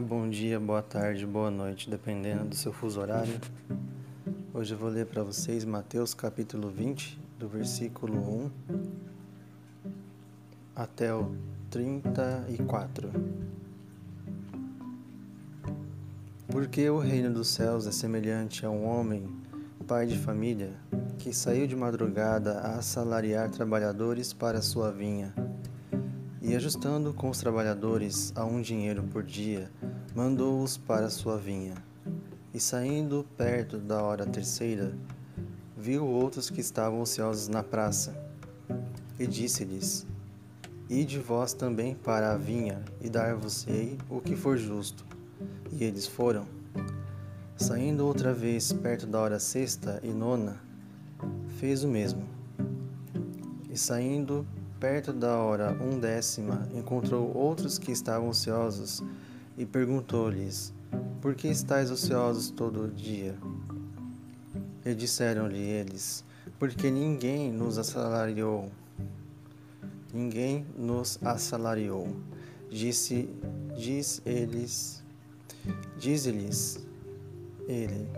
Bom dia, boa tarde, boa noite, dependendo do seu fuso horário. Hoje eu vou ler para vocês Mateus capítulo 20, do versículo 1 até o 34. Porque o reino dos céus é semelhante a um homem, pai de família, que saiu de madrugada a assalariar trabalhadores para sua vinha e, ajustando com os trabalhadores a um dinheiro por dia, mandou-os para sua vinha. E saindo perto da hora terceira, viu outros que estavam ociosos na praça, e disse-lhes: Ide vós também para a vinha, e dar-vos-ei o que for justo. E eles foram. Saindo outra vez perto da hora sexta e nona, fez o mesmo. E saindo perto da hora undécima, encontrou outros que estavam ociosos e perguntou-lhes: Por que estáis ociosos todo o dia? E disseram-lhe eles: Porque ninguém nos assalariou. Ninguém nos assalariou. Disse, diz eles, diz-lhes ele: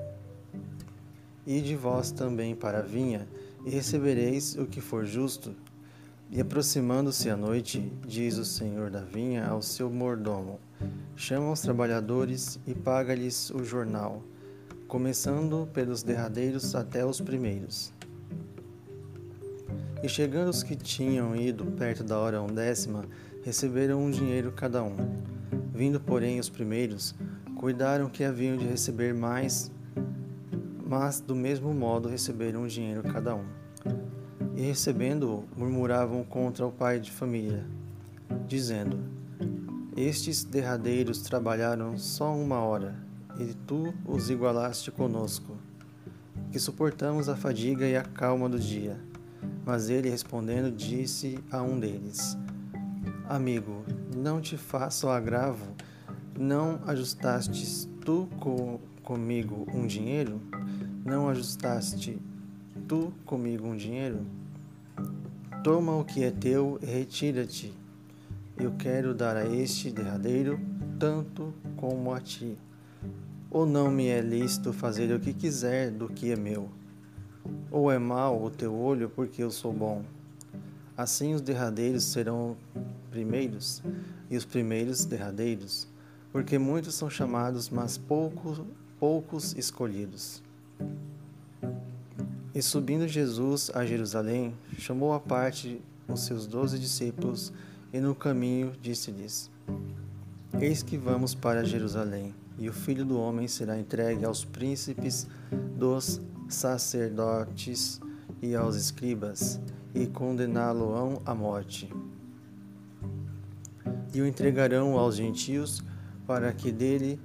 Ide vós também para a vinha, e recebereis o que for justo. E aproximando-se a noite, diz o senhor da vinha ao seu mordomo: Chama os trabalhadores e paga-lhes o jornal, começando pelos derradeiros até os primeiros. E chegando os que tinham ido perto da hora undécima, receberam um dinheiro cada um. Vindo, porém, os primeiros, cuidaram que haviam de receber mais, mas do mesmo modo receberam um dinheiro cada um e recebendo-o, murmuravam contra o pai de família, dizendo: Estes derradeiros trabalharam só uma hora, e tu os igualaste conosco, que suportamos a fadiga e a calma do dia. Mas ele respondendo disse a um deles: Amigo, não te faço agravo, não ajustastes tu co comigo um dinheiro? Não ajustaste tu comigo um dinheiro? Toma o que é teu e retira-te. Eu quero dar a este derradeiro tanto como a ti. Ou não me é lícito fazer o que quiser do que é meu? Ou é mau o teu olho porque eu sou bom? Assim os derradeiros serão primeiros, e os primeiros derradeiros, porque muitos são chamados, mas poucos, poucos escolhidos. E subindo Jesus a Jerusalém, chamou à parte os seus doze discípulos e no caminho disse-lhes: Eis que vamos para Jerusalém, e o filho do homem será entregue aos príncipes dos sacerdotes e aos escribas, e condená-lo-ão à morte. E o entregarão aos gentios para que dele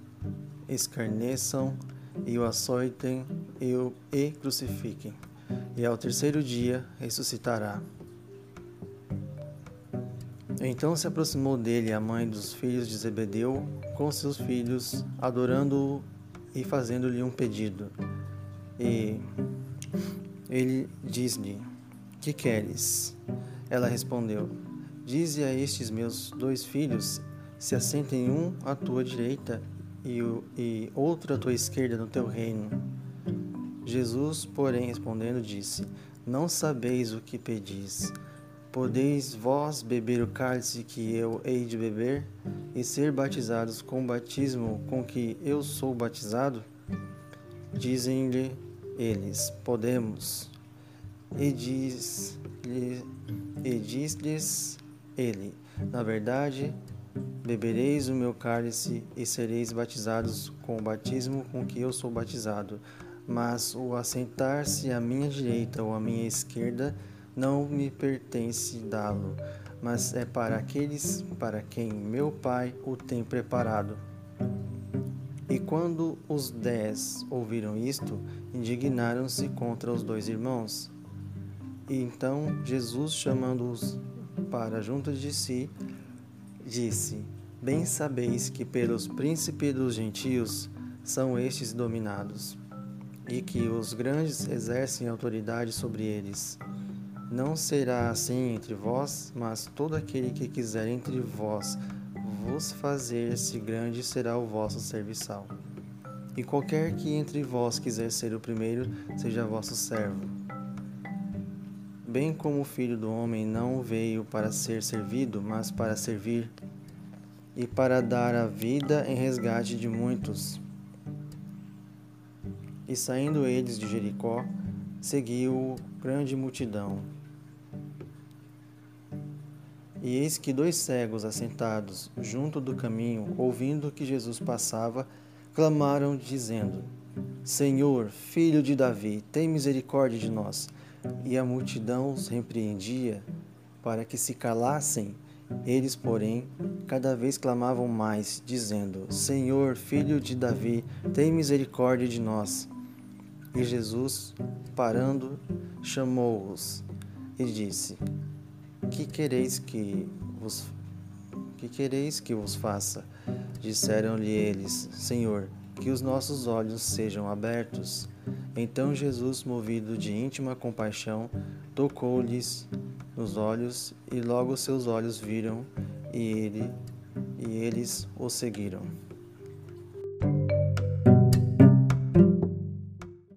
escarneçam e o açoitem e o e crucifiquem. E ao terceiro dia ressuscitará. Então se aproximou dele a mãe dos filhos de Zebedeu com seus filhos, adorando-o e fazendo-lhe um pedido. E ele diz-lhe: Que queres? Ela respondeu: Dize a estes meus dois filhos: se assentem um à tua direita e, e outro à tua esquerda no teu reino. Jesus, porém, respondendo, disse: Não sabeis o que pedis. Podeis vós beber o cálice que eu hei de beber e ser batizados com o batismo com que eu sou batizado? Dizem-lhe eles: Podemos. E diz-lhes diz ele: Na verdade, Bebereis o meu cálice e sereis batizados com o batismo com que eu sou batizado. Mas o assentar-se à minha direita ou à minha esquerda não me pertence dá-lo, mas é para aqueles para quem meu Pai o tem preparado. E quando os dez ouviram isto, indignaram-se contra os dois irmãos. E então Jesus, chamando-os para junto de si, disse: Bem sabeis que pelos príncipes dos gentios são estes dominados, e que os grandes exercem autoridade sobre eles. Não será assim entre vós, mas todo aquele que quiser entre vós vos fazer-se grande será o vosso serviçal. E qualquer que entre vós quiser ser o primeiro, seja vosso servo. Bem como o filho do homem não veio para ser servido, mas para servir e para dar a vida em resgate de muitos. E saindo eles de Jericó, seguiu grande multidão. E eis que dois cegos assentados junto do caminho, ouvindo que Jesus passava, clamaram, dizendo: Senhor, filho de Davi, tem misericórdia de nós. E a multidão os repreendia para que se calassem. Eles, porém, cada vez clamavam mais, dizendo: Senhor, filho de Davi, tem misericórdia de nós. E Jesus, parando, chamou-os e disse: Que quereis que vos que quereis que vos faça? Disseram-lhe eles: Senhor, que os nossos olhos sejam abertos. Então Jesus, movido de íntima compaixão, tocou-lhes nos olhos, e logo seus olhos viram, e ele e eles o seguiram.